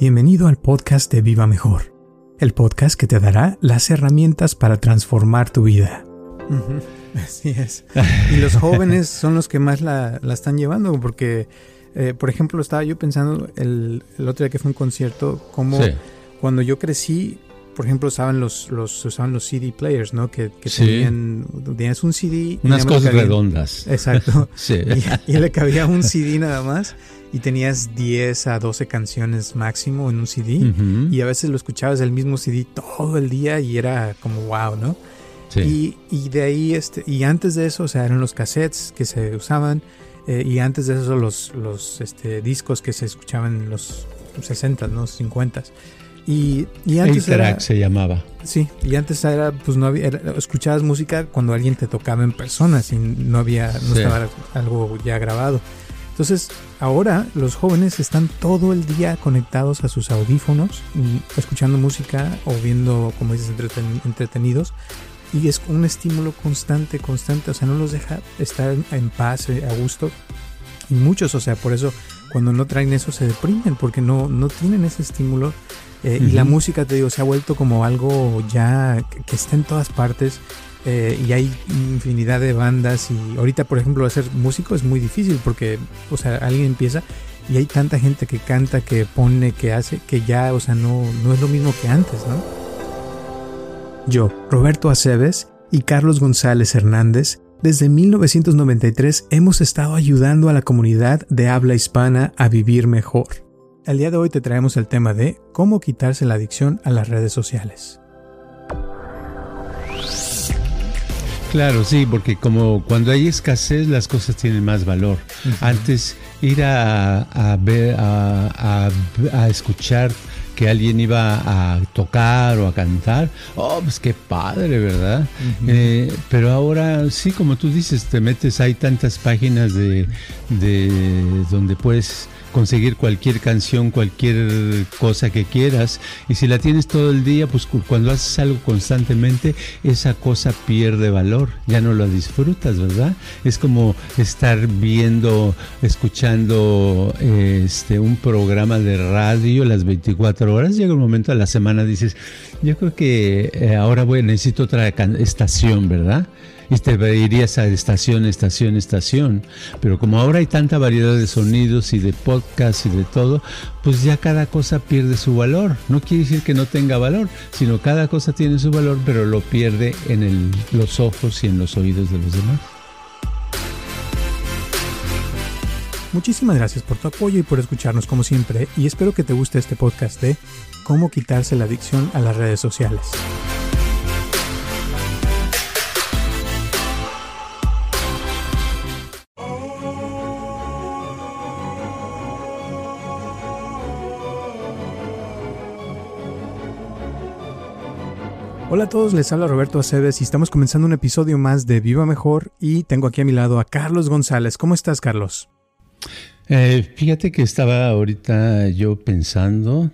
Bienvenido al podcast de Viva Mejor, el podcast que te dará las herramientas para transformar tu vida. Así es. Y los jóvenes son los que más la, están llevando, porque, eh, por ejemplo, estaba yo pensando el, otro día que fue un concierto, como cuando yo crecí, por ejemplo, usaban los, los, usaban los CD players, ¿no? Que, tenían, tenías un CD. Unas cosas redondas. Exacto. sí. y, le cabía un CD nada más y tenías 10 a 12 canciones máximo en un CD y a veces lo escuchabas el mismo CD todo el día y era como wow, ¿no? Sí. Y, de ahí, este, y antes de eso, o sea, eran los cassettes que se usaban eh, y antes de eso los, los este, discos que se escuchaban en los 60, ¿no? 50. Y, y antes era, se llamaba. Sí, y antes era, pues no había, escuchabas música cuando alguien te tocaba en persona, y no había, no estaba algo ya grabado. Entonces, ahora los jóvenes están todo el día conectados a sus audífonos, escuchando música o viendo, como dices, entretenidos. Y es un estímulo constante, constante. O sea, no los deja estar en paz, eh, a gusto. Y muchos, o sea, por eso cuando no traen eso se deprimen, porque no, no tienen ese estímulo. Eh, y la música, te digo, se ha vuelto como algo ya que está en todas partes eh, y hay infinidad de bandas y ahorita por ejemplo ser músico es muy difícil porque o sea alguien empieza y hay tanta gente que canta que pone que hace que ya o sea no no es lo mismo que antes no yo Roberto Aceves y Carlos González Hernández desde 1993 hemos estado ayudando a la comunidad de habla hispana a vivir mejor. El día de hoy te traemos el tema de cómo quitarse la adicción a las redes sociales. Claro, sí, porque como cuando hay escasez las cosas tienen más valor. Antes ir a, ver, a, escuchar que alguien iba a tocar o a cantar, oh, pues qué padre, ¿verdad? Eh, pero ahora sí, como tú dices, te metes, hay tantas páginas de, de donde puedes conseguir cualquier canción, cualquier cosa que quieras. Y si la tienes todo el día, pues cuando haces algo constantemente, esa cosa pierde valor, ya no la disfrutas, ¿verdad? Es como estar viendo, escuchando este, un programa de radio las 24 horas. Llega un momento a la semana, dices, yo creo que eh, ahora voy, necesito otra estación, ¿verdad? Y te irías a estación, estación, estación. Pero como ahora hay tanta variedad de sonidos y de podcasts y de todo, pues ya cada cosa pierde su valor. No quiere decir que no tenga valor, sino cada cosa tiene su valor, pero lo pierde en los ojos y en los oídos de los demás. Muchísimas gracias por tu apoyo y por escucharnos como siempre y espero que te guste este podcast de cómo quitarse la adicción a las redes sociales. Hola a todos, les habla Roberto Aceves y estamos comenzando un episodio más de Viva Mejor y tengo aquí a mi lado a Carlos González. ¿Cómo estás, Carlos? Eh, fíjate que estaba ahorita yo pensando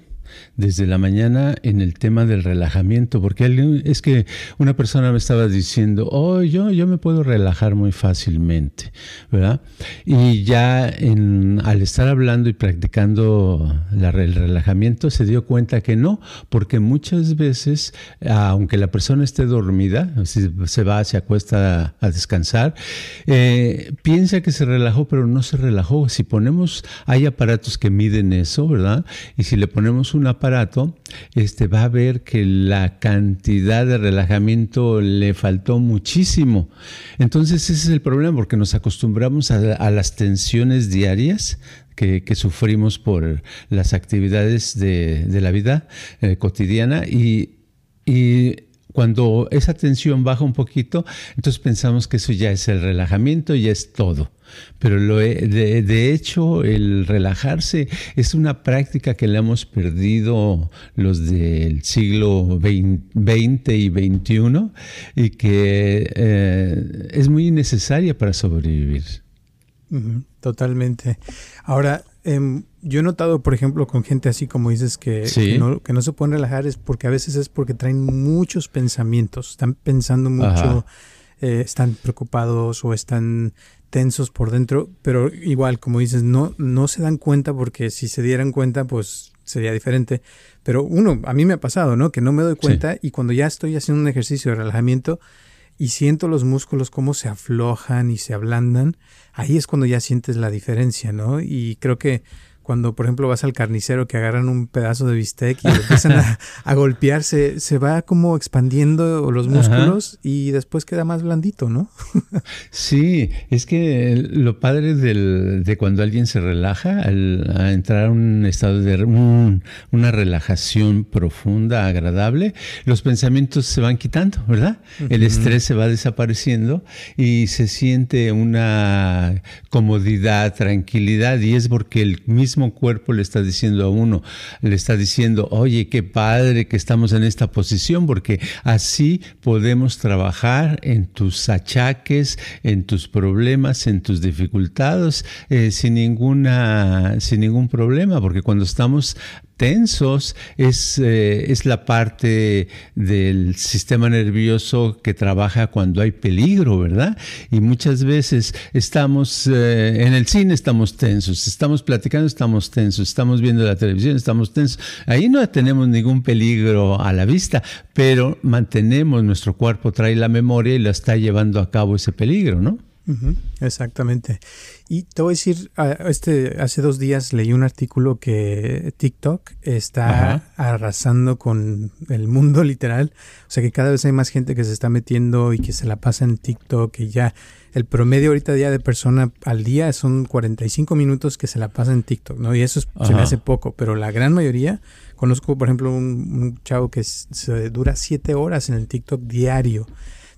desde la mañana en el tema del relajamiento, porque es que una persona me estaba diciendo, oh, yo, yo me puedo relajar muy fácilmente, ¿verdad? Y ya al estar hablando y practicando el relajamiento se dio cuenta que no, porque muchas veces, aunque la persona esté dormida, se va, se acuesta a, descansar, eh, piensa que se relajó, pero no se relajó. Si ponemos, hay aparatos que miden eso, ¿verdad? Y si le ponemos un aparato, este, va a ver que la cantidad de relajamiento le faltó muchísimo. Entonces ese es el problema, porque nos acostumbramos a, las tensiones diarias que, sufrimos por las actividades de, la vida eh, cotidiana y, y cuando esa tensión baja un poquito, entonces pensamos que eso ya es el relajamiento, ya es todo. Pero lo, de, de, hecho, el relajarse es una práctica que le hemos perdido los del siglo XX y XXI y que eh, es muy necesaria para sobrevivir. Totalmente. Ahora, em, yo he notado, por ejemplo, con gente así como dices que, que, no, se pueden relajar es porque a veces es porque traen muchos pensamientos, están pensando mucho, eh, están preocupados o están tensos por dentro, pero igual, como dices, no, no se dan cuenta porque si se dieran cuenta, pues sería diferente. Pero uno, a mí me ha pasado, ¿no? Que no me doy cuenta y cuando ya estoy haciendo un ejercicio de relajamiento y siento los músculos cómo se aflojan y se ablandan, ahí es cuando ya sientes la diferencia, ¿no? Y creo que cuando, por ejemplo, vas al carnicero que agarran un pedazo de bistec y empiezan a, a golpear, se, va como expandiendo los músculos y después queda más blandito, ¿no? sí, es que lo padre de cuando alguien se relaja, al entrar a un estado de una relajación profunda, agradable, los pensamientos se van quitando, ¿verdad? El estrés se va desapareciendo y se siente una comodidad, tranquilidad y es porque el mismo cuerpo le está diciendo a uno, le está diciendo, oye, qué padre que estamos en esta posición, porque así podemos trabajar en tus achaques, en tus problemas, en tus dificultades, eh, sin, ninguna, sin ningún problema, porque cuando estamos tensos es, eh, es la parte del sistema nervioso que trabaja cuando hay peligro, ¿verdad? Y muchas veces estamos eh, en el cine, estamos tensos, estamos platicando, estamos tensos, estamos viendo la televisión, estamos tensos. Ahí no tenemos ningún peligro a la vista, pero mantenemos, nuestro cuerpo trae la memoria y la está llevando a cabo ese peligro, ¿no? Exactamente. Y te voy a decir, este, hace dos días leí un artículo que TikTok está arrasando con el mundo literal. O sea que cada vez hay más gente que se está metiendo y que se la pasa en TikTok y ya el promedio ahorita día de persona al día son 45 minutos que se la pasa en TikTok, ¿no? Y eso se me hace poco, pero la gran mayoría, conozco por ejemplo un, chavo que se dura 7 horas en el TikTok diario.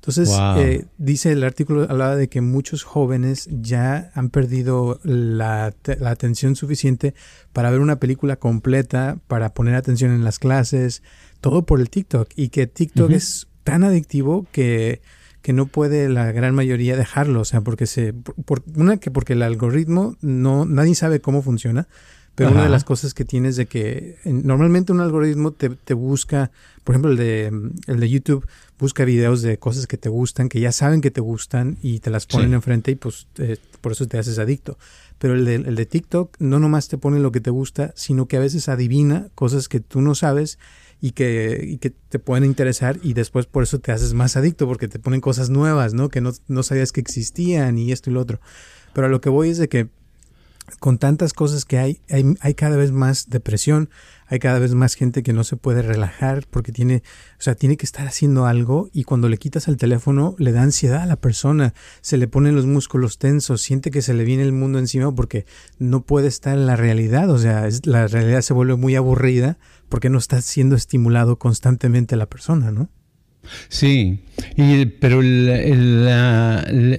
Entonces, eh, dice el artículo, hablaba de que muchos jóvenes ya han perdido la, atención suficiente para ver una película completa, para poner atención en las clases, todo por el TikTok. Y que TikTok es tan adictivo que, que no puede la gran mayoría dejarlo. O sea, porque se. Por, una, que porque el algoritmo no, nadie sabe cómo funciona. Pero una de las cosas que tienes de que normalmente un algoritmo te, te, busca, por ejemplo el de, el de YouTube, busca videos de cosas que te gustan, que ya saben que te gustan y te las ponen enfrente y pues eh, por eso te haces adicto. Pero el de, el de TikTok no nomás te pone lo que te gusta, sino que a veces adivina cosas que tú no sabes y que, y que te pueden interesar y después por eso te haces más adicto porque te ponen cosas nuevas, ¿no? Que no, no sabías que existían y esto y lo otro. Pero a lo que voy es de que con tantas cosas que hay, hay, cada vez más depresión, hay cada vez más gente que no se puede relajar porque tiene, o sea, tiene que estar haciendo algo y cuando le quitas el teléfono le da ansiedad a la persona, se le ponen los músculos tensos, siente que se le viene el mundo encima porque no puede estar en la realidad, o sea, la realidad se vuelve muy aburrida porque no está siendo estimulado constantemente la persona, ¿no? Sí, y, pero el,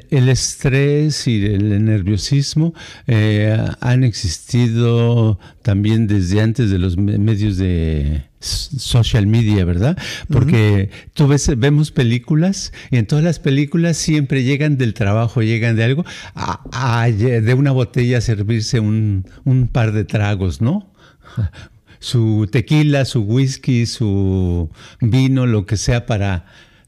el, estrés y el nerviosismo eh, han existido también desde antes de los medios de social media, ¿verdad? Porque tú ves, vemos películas y en todas las películas siempre llegan del trabajo, llegan de algo, a, de una botella a servirse un, un par de tragos, ¿no? Su tequila, su whisky, su vino, lo que sea para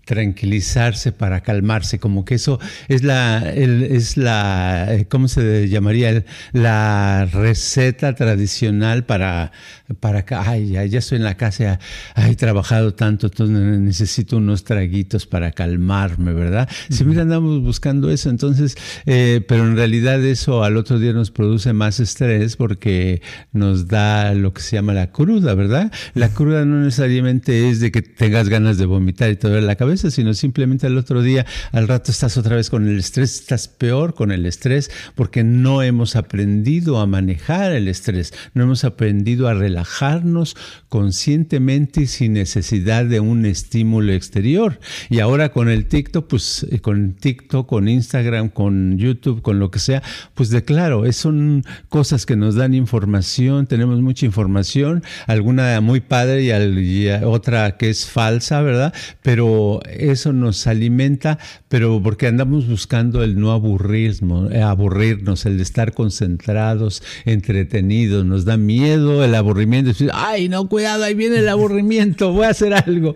tranquilizarse, para calmarse, como que eso es la, es la, eh, ¿cómo se llamaría? La receta tradicional para, para, ay, ya, estoy en la casa, ay, he trabajado tanto, entonces necesito unos traguitos para calmarme, ¿verdad? Si mira, andamos buscando eso, entonces, eh, pero en realidad eso al otro día nos produce más estrés porque nos da lo que se llama la cruda, ¿verdad? La cruda no necesariamente es de que tengas ganas de vomitar y todo en la cabeza, sino simplemente el otro día, al rato estás otra vez con el estrés, estás peor con el estrés porque no hemos aprendido a manejar el estrés, no hemos aprendido a relajarnos conscientemente y sin necesidad de un estímulo exterior. Y ahora con el TikTok, pues eh, con TikTok, con Instagram, con YouTube, con lo que sea, pues de claro, son cosas que nos dan información, tenemos mucha información, alguna muy padre y, y otra que es falsa, ¿verdad? Pero eso nos alimenta, pero porque andamos buscando el no aburrirnos, eh, aburrirnos, el estar concentrados, entretenidos, nos da miedo el aburrimiento, ay, no, cuidado, ahí viene el aburrimiento, voy a hacer algo,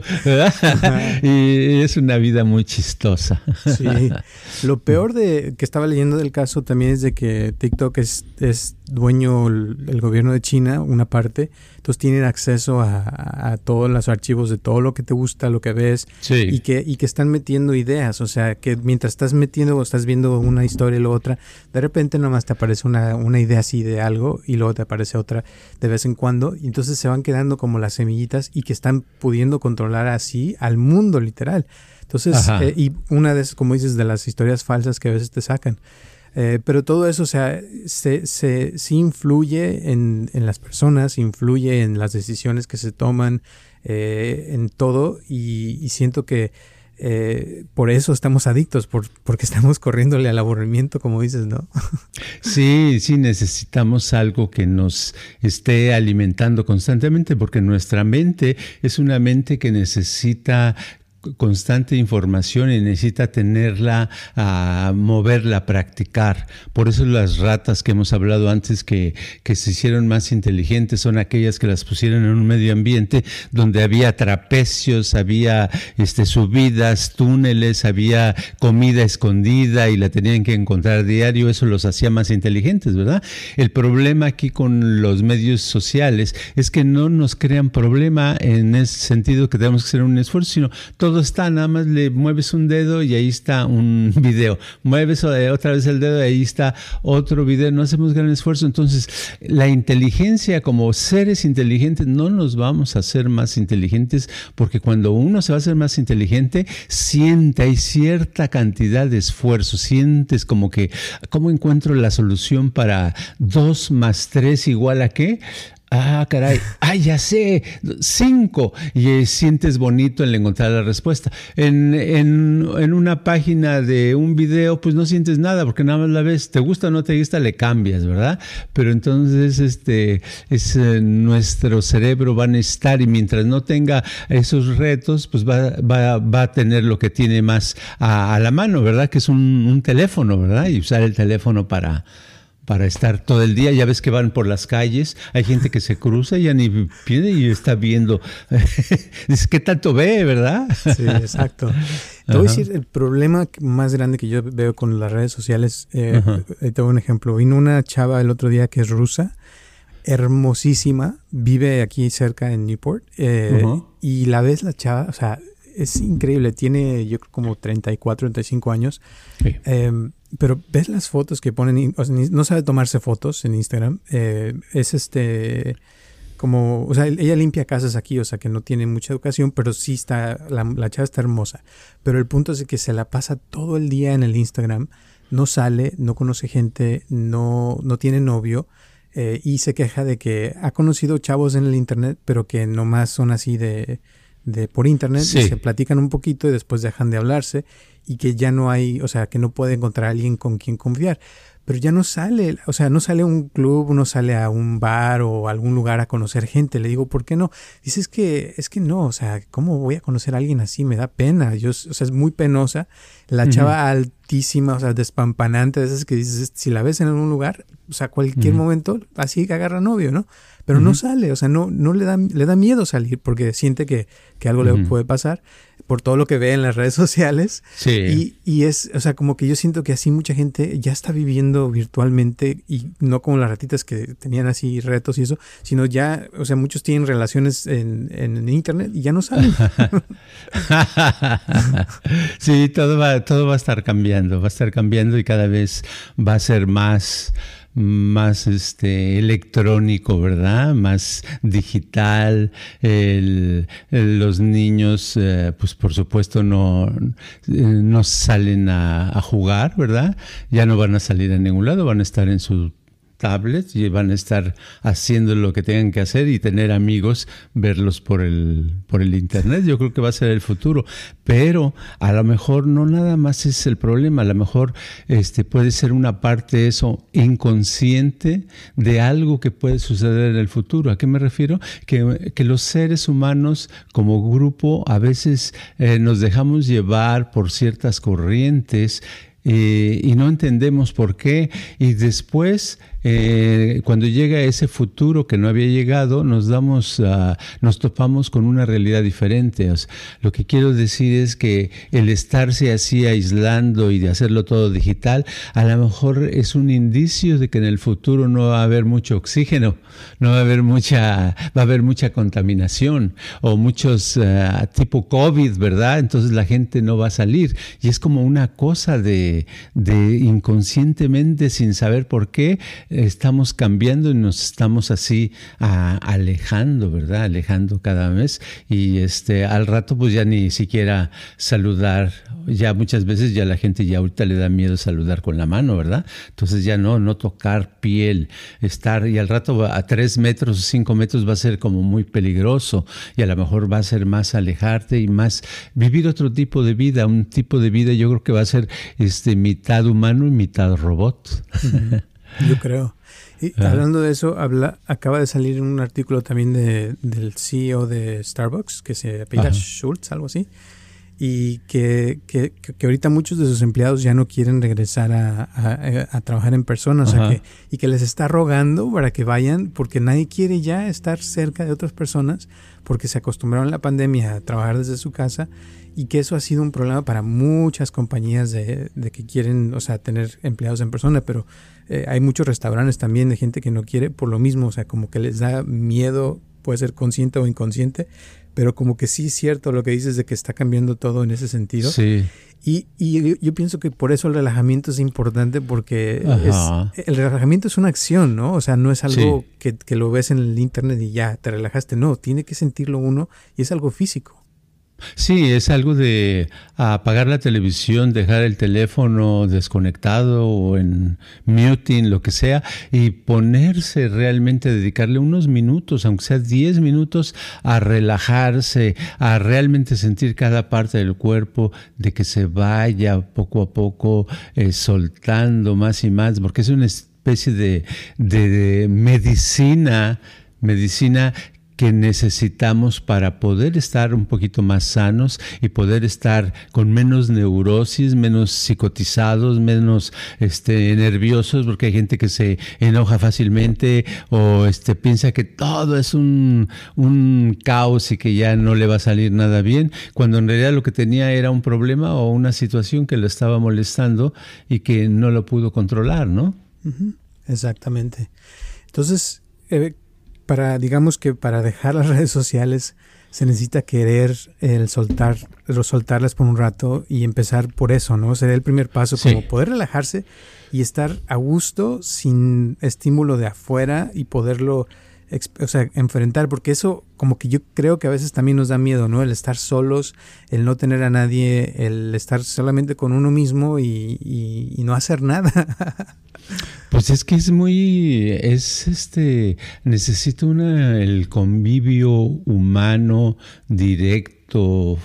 y es una vida muy chistosa. Sí, lo peor de que estaba leyendo del caso también es de que TikTok es, es dueño el, gobierno de China, una parte, entonces tienen acceso a, todos los archivos de todo lo que te gusta, lo que ves, y, que, y que están metiendo ideas, o sea, que mientras estás metiendo o estás viendo una historia y la otra, de repente nomás te aparece una, una idea así de algo y luego te aparece otra de vez en cuando, y entonces se van quedando como las semillitas y que están pudiendo controlar así al mundo literal. Entonces, eh, y una de como dices, de las historias falsas que a veces te sacan. Eh, pero todo eso, o sea, se, se, sí influye en, en, las personas, influye en las decisiones que se toman, eh, en todo, y, siento que eh, por eso estamos adictos, por, porque estamos corriéndole al aburrimiento, como dices, ¿no? Sí, sí, necesitamos algo que nos esté alimentando constantemente, porque nuestra mente es una mente que necesita constante información y necesita tenerla, a moverla, practicar. Por eso las ratas que hemos hablado antes que, que se hicieron más inteligentes son aquellas que las pusieron en un medio ambiente donde había trapecios, había este, subidas, túneles, había comida escondida y la tenían que encontrar diario. Eso los hacía más inteligentes, ¿verdad? El problema aquí con los medios sociales es que no nos crean problema en ese sentido que tenemos que hacer un esfuerzo, sino todo está, nada más le mueves un dedo y ahí está un video. Mueves otra vez el dedo y ahí está otro video. No hacemos gran esfuerzo. Entonces, la inteligencia como seres inteligentes no nos vamos a hacer más inteligentes porque cuando uno se va a hacer más inteligente, siente, hay cierta cantidad de esfuerzo. Sientes como que, ¿cómo encuentro la solución para 2 más 3 igual a qué? Ah, caray, ah, ya sé, cinco. Y eh, sientes bonito el encontrar la respuesta. En, en, en, una página de un video, pues no sientes nada, porque nada más la ves, te gusta o no te gusta, le cambias, ¿verdad? Pero entonces, este, es, eh, nuestro cerebro va a estar y mientras no tenga esos retos, pues va, va, va a tener lo que tiene más a, a la mano, ¿verdad? Que es un, un teléfono, ¿verdad? Y usar el teléfono para para estar todo el día. Ya ves que van por las calles, hay gente que se cruza y ya ni viene y está viendo. Dice, ¿qué tanto ve, verdad? Sí, exacto. Te voy a decir, el problema más grande que yo veo con las redes sociales, eh, te doy un ejemplo. Vino una chava el otro día que es rusa, hermosísima, vive aquí cerca en Newport, eh, y la ves la chava, o sea, es increíble, tiene yo creo como 34, 35 años. Sí. Em, pero ves las fotos que ponen, no sabe tomarse fotos en Instagram. Eh, es este, como, o sea, ella limpia casas aquí, o sea, que no tiene mucha educación, pero sí está, la, la chava está hermosa. Pero el punto es que se la pasa todo el día en el Instagram, no sale, no conoce gente, no, no tiene novio. Eh, y se queja de que ha conocido chavos en el internet, pero que nomás son así de, de por internet y se platican un poquito y después dejan de hablarse y que ya no hay, o sea, que no puede encontrar a alguien con quien confiar. Pero ya no sale, o sea, no sale a un club, no sale a un bar o a algún lugar a conocer gente. Le digo, ¿por qué no? Dice, es que, es que no, o sea, ¿cómo voy a conocer a alguien así? Me da pena. Yo, o sea, es muy penosa. La chava altísima, o sea, despampanante, a veces que dices, si la ves en algún lugar, o sea, cualquier momento, así que agarra novio, ¿no? Pero no sale, o sea, no, no le da, le da miedo salir porque siente que, que algo le puede pasar por todo lo que ve en las redes sociales. Sí. Y, y, es, o sea, como que yo siento que así mucha gente ya está viviendo virtualmente y no como las ratitas que tenían así retos y eso, sino ya, o sea, muchos tienen relaciones en, en internet y ya no saben. sí, todo va, todo va a estar cambiando, va a estar cambiando y cada vez va a ser más más este electrónico, ¿verdad? Más digital. los niños, eh, pues por supuesto no, eh, no salen a, jugar, ¿verdad? Ya no van a salir a ningún lado, van a estar en su tablets y van a estar haciendo lo que tengan que hacer y tener amigos, verlos por el, por el internet. Yo creo que va a ser el futuro. Pero a lo mejor no nada más es el problema, a lo mejor este, puede ser una parte eso inconsciente de algo que puede suceder en el futuro. ¿A qué me refiero? Que, que los seres humanos como grupo a veces eh, nos dejamos llevar por ciertas corrientes eh, y no entendemos por qué. Y después eh, cuando llega ese futuro que no había llegado, nos damos, nos topamos con una realidad diferente. lo que quiero decir es que el estarse así aislando y de hacerlo todo digital, a lo mejor es un indicio de que en el futuro no va a haber mucho oxígeno, no va a haber mucha, va a haber mucha contaminación o muchos eh, tipo COVID, ¿verdad? Entonces la gente no va a salir y es como una cosa de, de inconscientemente sin saber por qué estamos cambiando y nos estamos así alejando, ¿verdad? Alejando cada mes y este al rato pues ya ni siquiera saludar, ya muchas veces ya la gente ya ahorita le da miedo saludar con la mano, ¿verdad? Entonces ya no, no tocar piel, estar y al rato a tres metros o cinco metros va a ser como muy peligroso y a lo mejor va a ser más alejarte y más vivir otro tipo de vida, un tipo de vida yo creo que va a ser este mitad humano y mitad robot. Yo creo. Y hablando de eso, habla, acaba de salir un artículo también de, del CEO de Starbucks, que se apellida Schultz, algo así, y que, que, que, ahorita muchos de sus empleados ya no quieren regresar a, a, trabajar en persona, o sea que, y que les está rogando para que vayan, porque nadie quiere ya estar cerca de otras personas, porque se acostumbraron en la pandemia a trabajar desde su casa y que eso ha sido un problema para muchas compañías de, de que quieren, o sea, tener empleados en persona, pero eh, hay muchos restaurantes también de gente que no quiere por lo mismo, o sea, como que les da miedo, puede ser consciente o inconsciente, pero como que sí es cierto lo que dices de que está cambiando todo en ese sentido. Sí. Y, y yo pienso que por eso el relajamiento es importante porque el relajamiento es una acción, ¿no? O sea, no es algo que, que lo ves en el internet y ya te relajaste, no, tiene que sentirlo uno y es algo físico. Sí, es algo de apagar la televisión, dejar el teléfono desconectado o en muting, lo que sea, y ponerse realmente, dedicarle unos minutos, aunque sea 10 minutos, a relajarse, a realmente sentir cada parte del cuerpo, de que se vaya poco a poco eh, soltando más y más, porque es una especie de, de medicina medicina que necesitamos para poder estar un poquito más sanos y poder estar con menos neurosis, menos psicotizados, menos este, nerviosos, porque hay gente que se enoja fácilmente o este, piensa que todo es un, un caos y que ya no le va a salir nada bien, cuando en realidad lo que tenía era un problema o una situación que lo estaba molestando y que no lo pudo controlar, ¿no? Exactamente. Entonces, eh, para, digamos que para dejar las redes sociales se necesita querer el soltar, soltarlas por un rato y empezar por eso, ¿no? Sería el primer paso, como poder relajarse y estar a gusto sin estímulo de afuera y poderlo o sea, enfrentar, porque eso como que yo creo que a veces también nos da miedo, ¿no? El estar solos, el no tener a nadie, el estar solamente con uno mismo y, y no hacer nada. Pues es que es muy, es este, necesito una, el convivio humano directo Uh,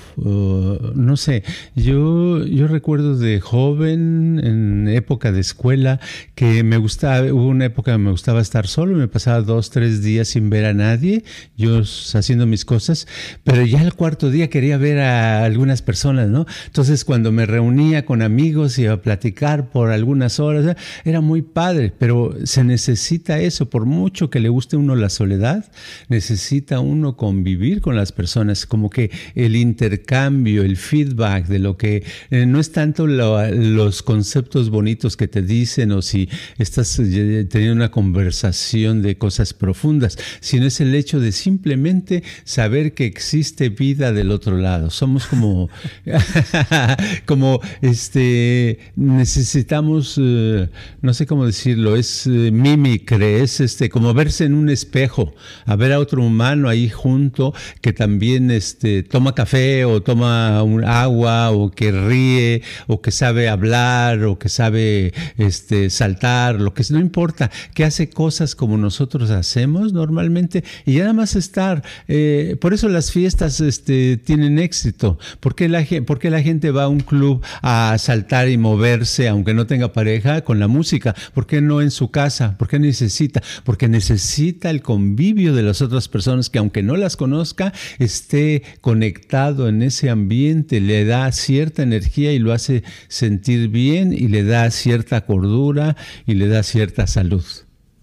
no sé, yo, yo recuerdo de joven, en época de escuela, que me gustaba, hubo una época que me gustaba estar solo, me pasaba dos, tres días sin ver a nadie, yo haciendo mis cosas, pero ya el cuarto día quería ver a algunas personas, ¿no? Entonces cuando me reunía con amigos y a platicar por algunas horas, era muy padre, pero se necesita eso, por mucho que le guste uno la soledad, necesita uno convivir con las personas, como que el intercambio, el feedback de lo que eh, no es tanto los conceptos bonitos que te dicen o si estás eh, teniendo una conversación de cosas profundas, sino es el hecho de simplemente saber que existe vida del otro lado. Somos como, como este, necesitamos, eh, no sé cómo decirlo, es mimicre, es este, como verse en un espejo, a ver a otro humano ahí junto que también este, toma café o toma un agua o que ríe o que sabe hablar o que sabe este, saltar, lo que no importa, que hace cosas como nosotros hacemos normalmente y ya nada más estar. Eh, por eso las fiestas este, tienen éxito. ¿Por qué, la, ¿Por qué la gente va a un club a saltar y moverse aunque no tenga pareja con la música? ¿Por qué no en su casa? ¿Por qué necesita? Porque necesita el convivio de las otras personas que aunque no las conozca, esté conectado en ese ambiente, le da cierta energía y lo hace sentir bien y le da cierta cordura y le da cierta salud.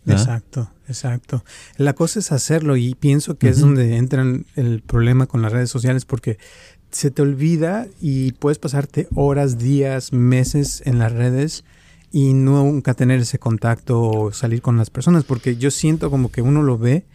Exacto, exacto. La cosa es hacerlo y pienso que es donde entra el problema con las redes sociales porque se te olvida y puedes pasarte horas, días, meses en las redes y nunca tener ese contacto o salir con las personas porque yo siento como que uno lo ve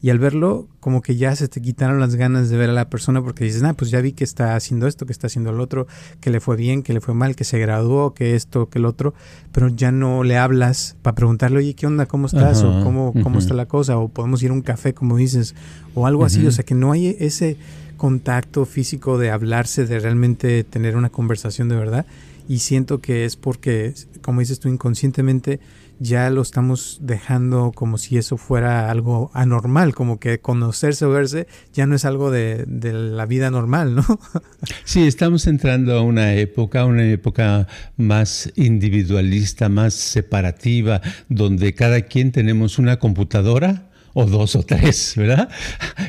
y al verlo como que ya se te quitaron las ganas de ver a la persona porque dices, ah, pues ya vi que está haciendo esto, que está haciendo el otro, que le fue bien, que le fue mal, que se graduó, que esto, que el otro, pero ya no le hablas para preguntarle, oye, ¿qué onda? ¿Cómo estás? o cómo, cómo está la cosa, o podemos ir a un café, como dices, o algo así, o sea, que no hay ese contacto físico de hablarse, de realmente tener una conversación de verdad, y siento que es porque, como dices tú, inconscientemente, ya lo estamos dejando como si eso fuera algo anormal, como que conocerse o verse ya no es algo de, la vida normal, ¿no? Sí, estamos entrando a una época, una época más individualista, más separativa, donde cada quien tenemos una computadora o dos o tres, ¿verdad?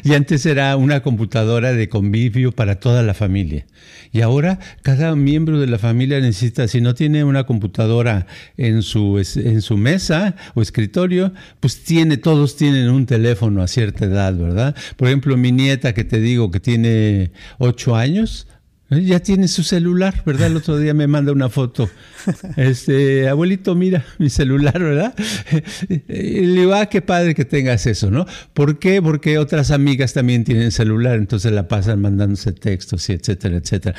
Y antes era una computadora de convivio para toda la familia. Y ahora cada miembro de la familia necesita, si no tiene una computadora en su, en su mesa o escritorio, pues tiene, todos tienen un teléfono a cierta edad, ¿verdad? Por ejemplo, mi nieta que te digo que tiene ocho años, ya tiene su celular, ¿verdad? El otro día me manda una foto. Este, abuelito, mira mi celular, ¿verdad? Y le digo, ah, qué padre que tengas eso, ¿no? ¿Por qué? Porque otras amigas también tienen celular, entonces la pasan mandándose textos y etcétera, etcétera.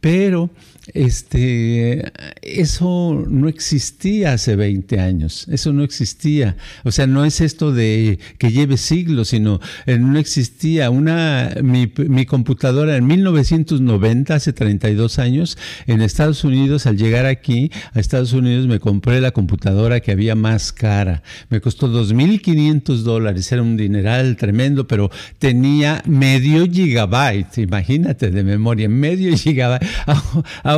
Pero este, eso no existía hace 20 años, eso no existía. O sea, no es esto de que lleve siglos, sino eh, no existía. Una, mi, computadora en 1990, hace 32 años, en Estados Unidos, al llegar aquí a Estados Unidos, me compré la computadora que había más cara. Me costó 2.500 dólares, era un dineral tremendo, pero tenía medio gigabyte, imagínate de memoria, medio gigabyte.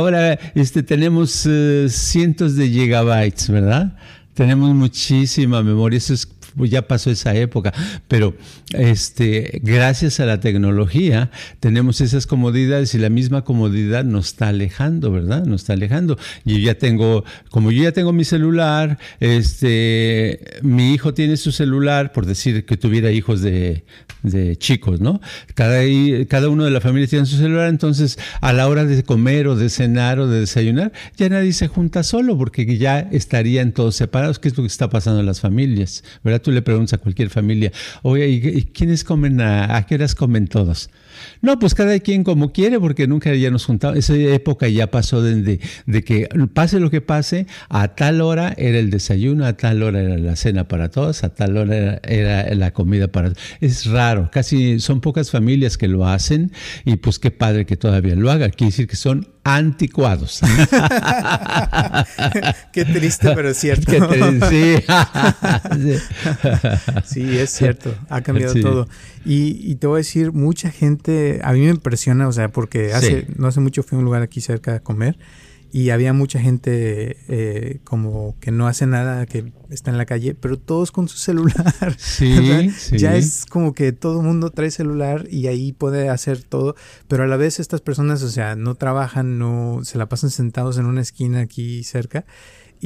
Ahora este, tenemos eh, cientos de gigabytes, ¿verdad? Tenemos muchísima memoria, eso es pues ya pasó esa época, pero este, gracias a la tecnología tenemos esas comodidades y la misma comodidad nos está alejando, ¿verdad? Nos está alejando. Y ya tengo, como yo ya tengo mi celular, este, mi hijo tiene su celular, por decir que tuviera hijos de, chicos, ¿no? Cada, cada uno de la familia tiene su celular, entonces a la hora de comer o de cenar o de desayunar, ya nadie se junta solo porque ya estarían todos separados, que es lo que está pasando en las familias, ¿verdad? Tú le preguntas a cualquier familia, oye, ¿y, quiénes comen a, a qué horas comen todos? No, pues cada quien como quiere, porque nunca ya nos juntamos. Esa época ya pasó de, de, que pase lo que pase, a tal hora era el desayuno, a tal hora era la cena para todos, a tal hora era, la comida para todos. Es raro, casi son pocas familias que lo hacen y pues qué padre que todavía lo haga. Quiere decir que son anticuados. Qué triste, pero es cierto. sí. sí. es cierto. Ha cambiado todo. Y, te voy a decir, mucha gente, a mí me impresiona, o sea, porque hace no hace mucho fui a un lugar aquí cerca a comer y había mucha gente eh, como que no hace nada, que está en la calle, pero todos con su celular. Sí, Ya es como que todo el mundo trae celular y ahí puede hacer todo, pero a la vez estas personas, o sea, no trabajan, no se la pasan sentados en una esquina aquí cerca.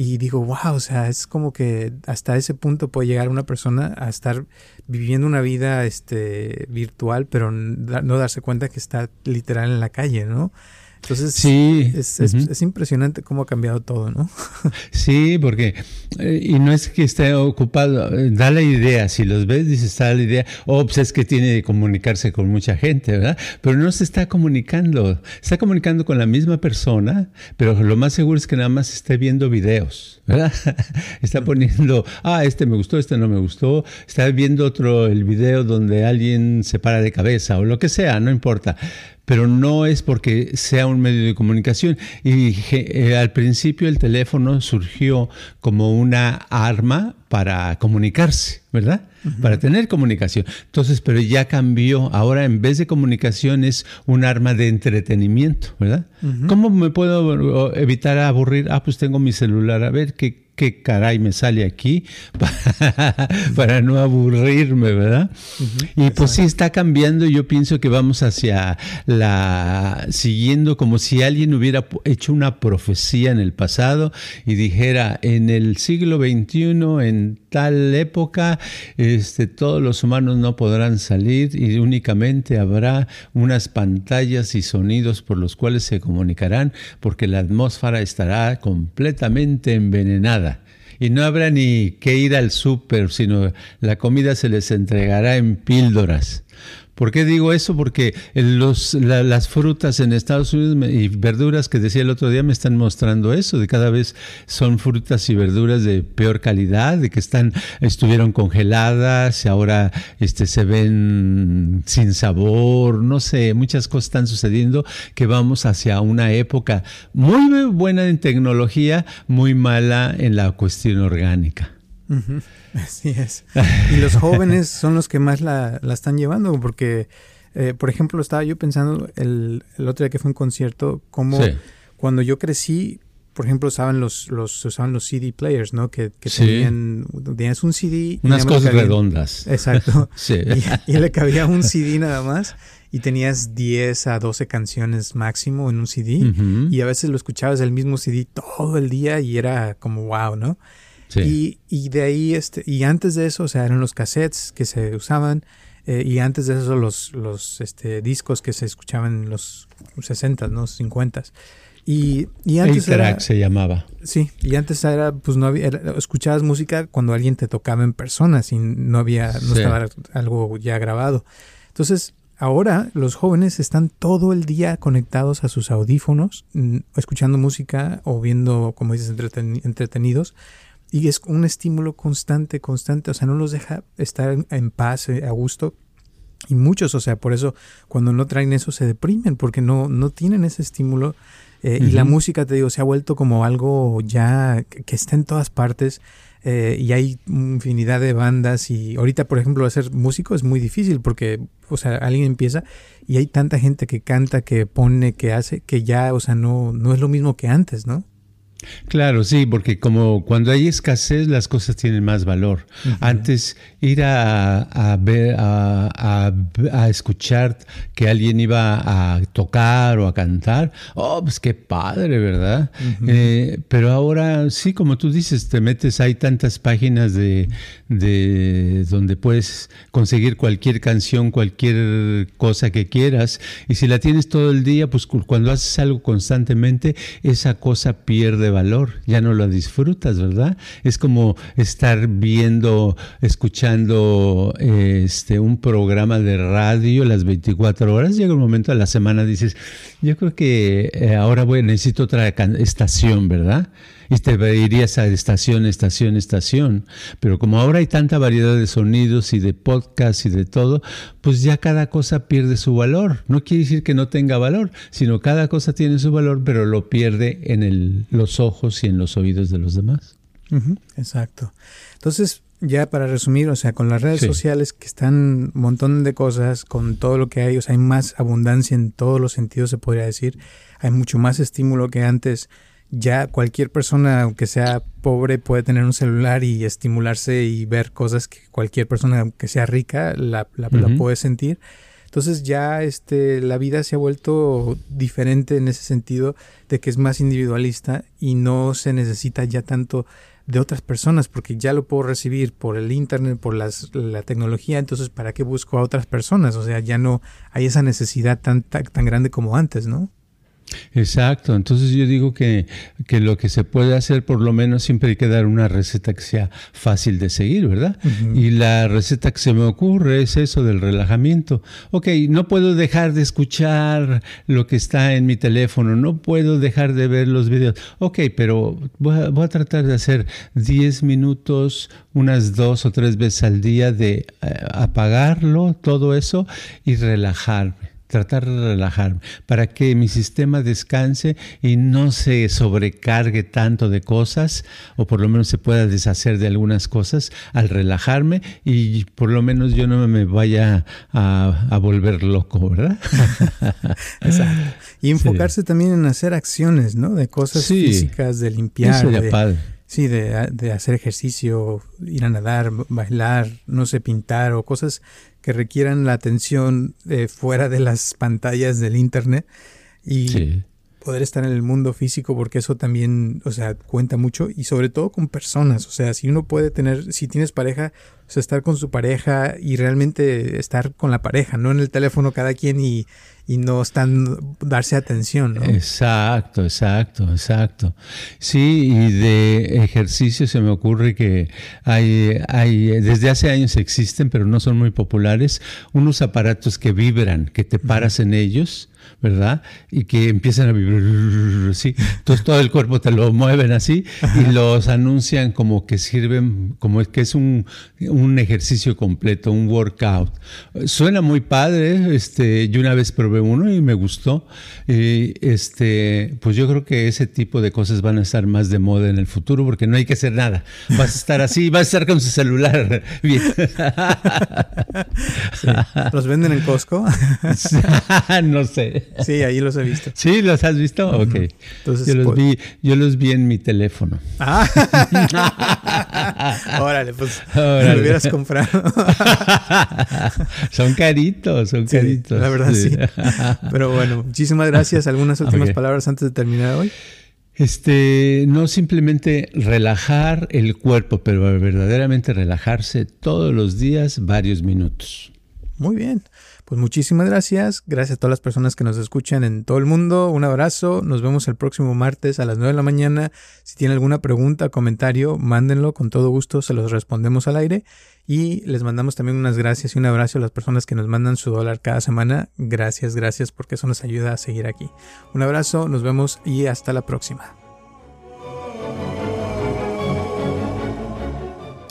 Y digo, wow, o sea, es como que hasta ese punto puede llegar una persona a estar viviendo una vida este, virtual, pero no darse cuenta que está literal en la calle, ¿no? Entonces, sí. es, es, impresionante cómo ha cambiado todo, ¿no? Sí, porque, eh, y no es que esté ocupado, eh, da la idea, si los ves, dices, está la idea, oh, pues es que tiene que comunicarse con mucha gente, ¿verdad? Pero no se está comunicando, está comunicando con la misma persona, pero lo más seguro es que nada más esté viendo videos, ¿verdad? está poniendo, ah, este me gustó, este no me gustó, está viendo otro, el video donde alguien se para de cabeza o lo que sea, no importa pero no es porque sea un medio de comunicación. Y eh, al principio el teléfono surgió como una arma para comunicarse, ¿verdad? Para tener comunicación. Entonces, pero ya cambió. Ahora en vez de comunicación es un arma de entretenimiento, ¿verdad? ¿Cómo me puedo evitar aburrir? Ah, pues tengo mi celular. A ver qué qué caray me sale aquí para, no aburrirme, ¿verdad? y pues sí está cambiando, yo pienso que vamos hacia la, siguiendo como si alguien hubiera hecho una profecía en el pasado y dijera, en el siglo XXI, en tal época, este, todos los humanos no podrán salir y únicamente habrá unas pantallas y sonidos por los cuales se comunicarán porque la atmósfera estará completamente envenenada y no habrá ni que ir al súper, sino la comida se les entregará en píldoras. ¿Por qué digo eso? Porque las frutas en Estados Unidos y verduras que decía el otro día me están mostrando eso, de cada vez son frutas y verduras de peor calidad, de que están, estuvieron congeladas y ahora este, se ven sin sabor, no sé, muchas cosas están sucediendo que vamos hacia una época muy buena en tecnología, muy mala en la cuestión orgánica. Así es. Y los jóvenes son los que más la, están llevando, porque, eh, por ejemplo, estaba yo pensando el, otro día que fue un concierto, como cuando yo crecí, por ejemplo, usaban los, los, usaban los CD players, ¿no? Que, tenían, tenías un CD. Unas cosas redondas. Exacto. y, le cabía un CD nada más y tenías 10 a 12 canciones máximo en un CD y a veces lo escuchabas el mismo CD todo el día y era como wow, ¿no? Y, y, de ahí, este, y antes de eso, o sea, eran los cassettes que se usaban, eh, y antes de eso los, los este, discos que se escuchaban en los 60, ¿no? 50. Y, y antes era, se llamaba. Sí, y antes era, pues no había, escuchabas música cuando alguien te tocaba en persona, y no había, no estaba algo ya grabado. Entonces, ahora los jóvenes están todo el día conectados a sus audífonos, mm, escuchando música o viendo, como dices, entretenidos y es un estímulo constante, constante, o sea, no los deja estar en paz, eh, a gusto. Y muchos, o sea, por eso cuando no traen eso se deprimen, porque no, no tienen ese estímulo. Eh, y la música, te digo, se ha vuelto como algo ya que, está en todas partes. Eh, y hay infinidad de bandas y ahorita por ejemplo ser músico es muy difícil porque o sea alguien empieza y hay tanta gente que canta que pone que hace que ya o sea no no es lo mismo que antes no Claro, sí, porque como cuando hay escasez las cosas tienen más valor. Antes ir a, ver, a, escuchar que alguien iba a tocar o a cantar, oh, pues qué padre, ¿verdad? Eh, pero ahora sí, como tú dices, te metes, hay tantas páginas de, de donde puedes conseguir cualquier canción, cualquier cosa que quieras, y si la tienes todo el día, pues cuando haces algo constantemente, esa cosa pierde valor, ya no lo disfrutas, ¿verdad? Es como estar viendo, escuchando este, un programa de radio las 24 horas, llega un momento a la semana, dices, yo creo que eh, ahora voy, necesito otra estación, ¿verdad? Y te irías a estación, estación, estación. Pero como ahora hay tanta variedad de sonidos y de podcasts y de todo, pues ya cada cosa pierde su valor. No quiere decir que no tenga valor, sino cada cosa tiene su valor, pero lo pierde en el, los ojos y en los oídos de los demás. exacto. Entonces, ya para resumir, o sea, con las redes sociales que están un montón de cosas, con todo lo que hay, o sea, hay más abundancia en todos los sentidos, se podría decir. Hay mucho más estímulo que antes ya cualquier persona, aunque sea pobre, puede tener un celular y estimularse y ver cosas que cualquier persona, aunque sea rica, la, la, puede sentir. Entonces ya este, la vida se ha vuelto diferente en ese sentido de que es más individualista y no se necesita ya tanto de otras personas porque ya lo puedo recibir por el internet, por las, la tecnología, entonces ¿para qué busco a otras personas? O sea, ya no hay esa necesidad tan, tan grande como antes, ¿no? Exacto, entonces yo digo que, que, lo que se puede hacer por lo menos siempre hay que dar una receta que sea fácil de seguir, ¿verdad? Y la receta que se me ocurre es eso del relajamiento. Ok, no puedo dejar de escuchar lo que está en mi teléfono, no puedo dejar de ver los videos. Ok, pero voy a, voy a tratar de hacer 10 minutos, unas dos o tres veces al día de eh, apagarlo, todo eso y relajarme tratar de relajarme, para que mi sistema descanse y no se sobrecargue tanto de cosas, o por lo menos se pueda deshacer de algunas cosas al relajarme y por lo menos yo no me vaya a, volver loco, ¿verdad? Exacto. Y enfocarse también en hacer acciones, ¿no? De cosas físicas, de limpiar. de, Sí, de, de, hacer ejercicio, ir a nadar, bailar, no sé, pintar o cosas que requieran la atención eh, fuera de las pantallas del internet y poder estar en el mundo físico porque eso también, o sea, cuenta mucho y sobre todo con personas, o sea, si uno puede tener, si tienes pareja, o sea, estar con su pareja y realmente estar con la pareja, no en el teléfono cada quien y, y no están darse atención. ¿no? Exacto, exacto, exacto. Sí, y de ejercicio se me ocurre que hay, hay, desde hace años existen, pero no son muy populares, unos aparatos que vibran, que te paras en ellos ¿verdad? Y que empiezan a vibrar, sí. Entonces todo el cuerpo te lo mueven así y los anuncian como que sirven, como que es un, un ejercicio completo, un workout. Suena muy padre, este, yo una vez probé uno y me gustó. Y este, pues yo creo que ese tipo de cosas van a estar más de moda en el futuro porque no hay que hacer nada. Vas a estar así, vas a estar con su celular. Bien. ¿Los venden en Costco? no sé. Sí, ahí los he visto. ¿Sí? ¿Los has visto? Ok. Entonces, yo, los pues vi, yo los vi en mi teléfono. Ah. Órale, pues lo hubieras comprado. son caritos, son caritos. La verdad, sí. Pero bueno, muchísimas gracias. ¿Algunas últimas palabras antes de terminar hoy? Este, no simplemente relajar el cuerpo, pero verdaderamente relajarse todos los días varios minutos. Muy bien. Pues muchísimas gracias. Gracias a todas las personas que nos escuchan en todo el mundo. Un abrazo. Nos vemos el próximo martes a las 9 de la mañana. Si tienen alguna pregunta comentario, mándenlo. Con todo gusto se los respondemos al aire. Y les mandamos también unas gracias y un abrazo a las personas que nos mandan su dólar cada semana. Gracias, gracias porque eso nos ayuda a seguir aquí. Un abrazo, nos vemos y hasta la próxima.